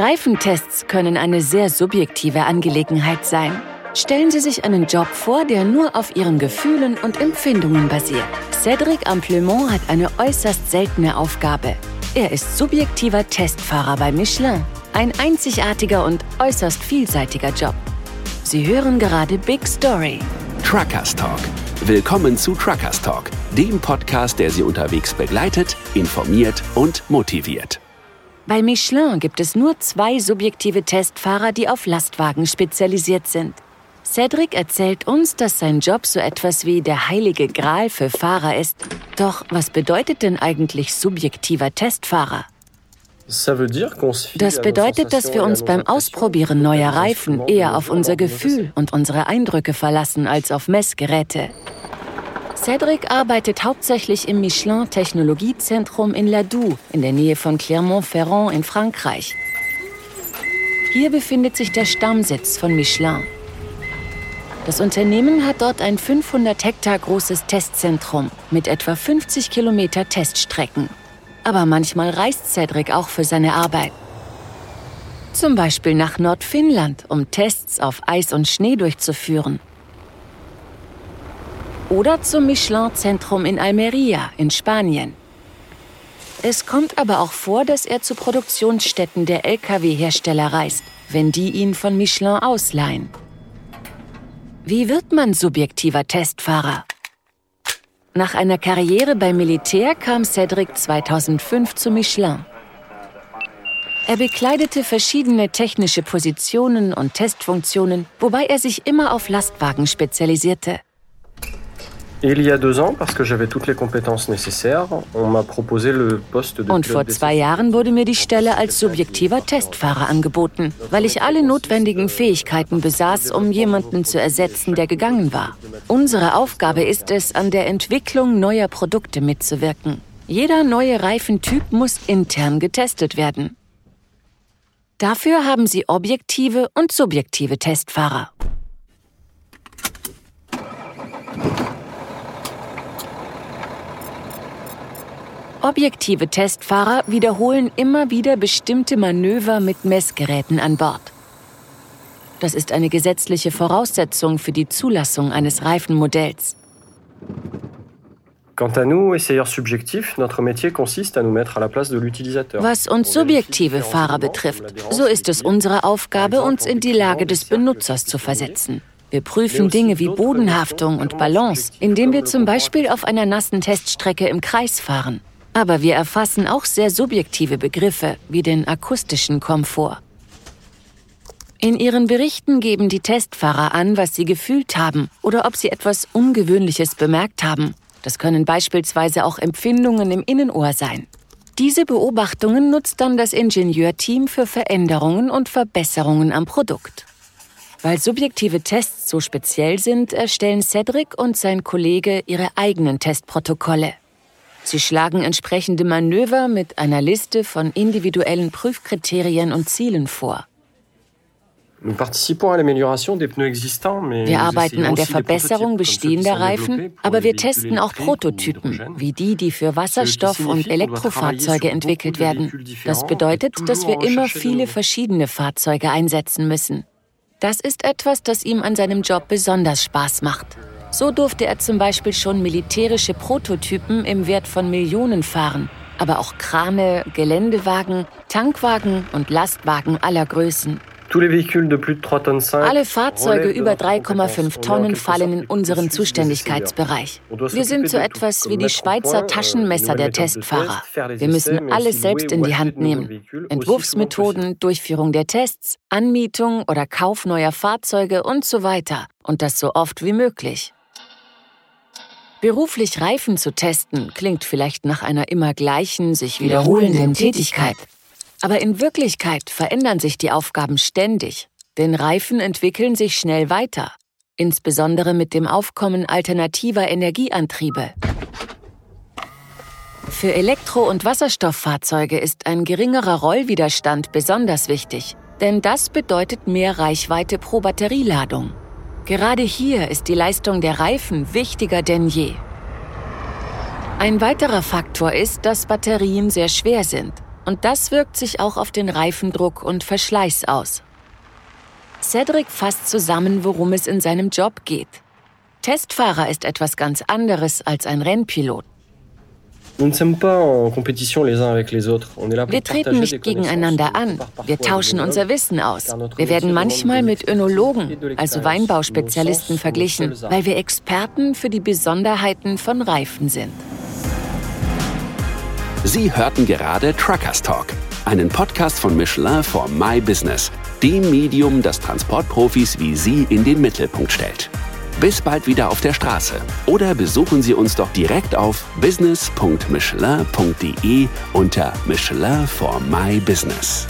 Reifentests können eine sehr subjektive Angelegenheit sein. Stellen Sie sich einen Job vor, der nur auf Ihren Gefühlen und Empfindungen basiert. Cédric Amplemont hat eine äußerst seltene Aufgabe. Er ist subjektiver Testfahrer bei Michelin. Ein einzigartiger und äußerst vielseitiger Job. Sie hören gerade Big Story. Truckers Talk. Willkommen zu Truckers Talk, dem Podcast, der Sie unterwegs begleitet, informiert und motiviert. Bei Michelin gibt es nur zwei subjektive Testfahrer, die auf Lastwagen spezialisiert sind. Cedric erzählt uns, dass sein Job so etwas wie der heilige Gral für Fahrer ist. Doch was bedeutet denn eigentlich subjektiver Testfahrer? Das bedeutet, dass wir uns beim Ausprobieren neuer Reifen eher auf unser Gefühl und unsere Eindrücke verlassen als auf Messgeräte. Cedric arbeitet hauptsächlich im Michelin Technologiezentrum in Ladoux in der Nähe von Clermont-Ferrand in Frankreich. Hier befindet sich der Stammsitz von Michelin. Das Unternehmen hat dort ein 500 Hektar großes Testzentrum mit etwa 50 Kilometer Teststrecken. Aber manchmal reist Cedric auch für seine Arbeit. Zum Beispiel nach Nordfinnland, um Tests auf Eis und Schnee durchzuführen. Oder zum Michelin-Zentrum in Almeria in Spanien. Es kommt aber auch vor, dass er zu Produktionsstätten der Lkw-Hersteller reist, wenn die ihn von Michelin ausleihen. Wie wird man subjektiver Testfahrer? Nach einer Karriere beim Militär kam Cedric 2005 zu Michelin. Er bekleidete verschiedene technische Positionen und Testfunktionen, wobei er sich immer auf Lastwagen spezialisierte. Und vor zwei Jahren wurde mir die Stelle als subjektiver Testfahrer angeboten, weil ich alle notwendigen Fähigkeiten besaß, um jemanden zu ersetzen, der gegangen war. Unsere Aufgabe ist es, an der Entwicklung neuer Produkte mitzuwirken. Jeder neue Reifentyp muss intern getestet werden. Dafür haben sie objektive und subjektive Testfahrer. Objektive Testfahrer wiederholen immer wieder bestimmte Manöver mit Messgeräten an Bord. Das ist eine gesetzliche Voraussetzung für die Zulassung eines Reifenmodells. Was uns subjektive Fahrer betrifft, so ist es unsere Aufgabe, uns in die Lage des Benutzers zu versetzen. Wir prüfen Dinge wie Bodenhaftung und Balance, indem wir zum Beispiel auf einer nassen Teststrecke im Kreis fahren. Aber wir erfassen auch sehr subjektive Begriffe wie den akustischen Komfort. In ihren Berichten geben die Testfahrer an, was sie gefühlt haben oder ob sie etwas Ungewöhnliches bemerkt haben. Das können beispielsweise auch Empfindungen im Innenohr sein. Diese Beobachtungen nutzt dann das Ingenieurteam für Veränderungen und Verbesserungen am Produkt. Weil subjektive Tests so speziell sind, erstellen Cedric und sein Kollege ihre eigenen Testprotokolle. Sie schlagen entsprechende Manöver mit einer Liste von individuellen Prüfkriterien und Zielen vor. Wir arbeiten an der Verbesserung bestehender Reifen, aber wir testen auch Prototypen, wie die, die für Wasserstoff- und Elektrofahrzeuge entwickelt werden. Das bedeutet, dass wir immer viele verschiedene Fahrzeuge einsetzen müssen. Das ist etwas, das ihm an seinem Job besonders Spaß macht. So durfte er zum Beispiel schon militärische Prototypen im Wert von Millionen fahren, aber auch Krane, Geländewagen, Tankwagen und Lastwagen aller Größen. Alle Fahrzeuge über 3,5 Tonnen fallen in unseren Zuständigkeitsbereich. Wir sind so etwas wie die Schweizer Taschenmesser der Testfahrer. Wir müssen alles selbst in die Hand nehmen. Entwurfsmethoden, Durchführung der Tests, Anmietung oder Kauf neuer Fahrzeuge und so weiter. Und das so oft wie möglich. Beruflich Reifen zu testen klingt vielleicht nach einer immer gleichen, sich wiederholenden Tätigkeit. Aber in Wirklichkeit verändern sich die Aufgaben ständig, denn Reifen entwickeln sich schnell weiter, insbesondere mit dem Aufkommen alternativer Energieantriebe. Für Elektro- und Wasserstofffahrzeuge ist ein geringerer Rollwiderstand besonders wichtig, denn das bedeutet mehr Reichweite pro Batterieladung. Gerade hier ist die Leistung der Reifen wichtiger denn je. Ein weiterer Faktor ist, dass Batterien sehr schwer sind Und das wirkt sich auch auf den Reifendruck und Verschleiß aus. Cedric fasst zusammen, worum es in seinem Job geht. Testfahrer ist etwas ganz anderes als ein Rennpilot. Wir treten nicht gegeneinander an. Wir tauschen unser Wissen aus. Wir werden manchmal mit Önologen, also Weinbauspezialisten, verglichen, weil wir Experten für die Besonderheiten von Reifen sind. Sie hörten gerade Truckers Talk, einen Podcast von Michelin for My Business, dem Medium, das Transportprofis wie Sie in den Mittelpunkt stellt. Bis bald wieder auf der Straße oder besuchen Sie uns doch direkt auf business.michelin.de unter Michelin for My Business.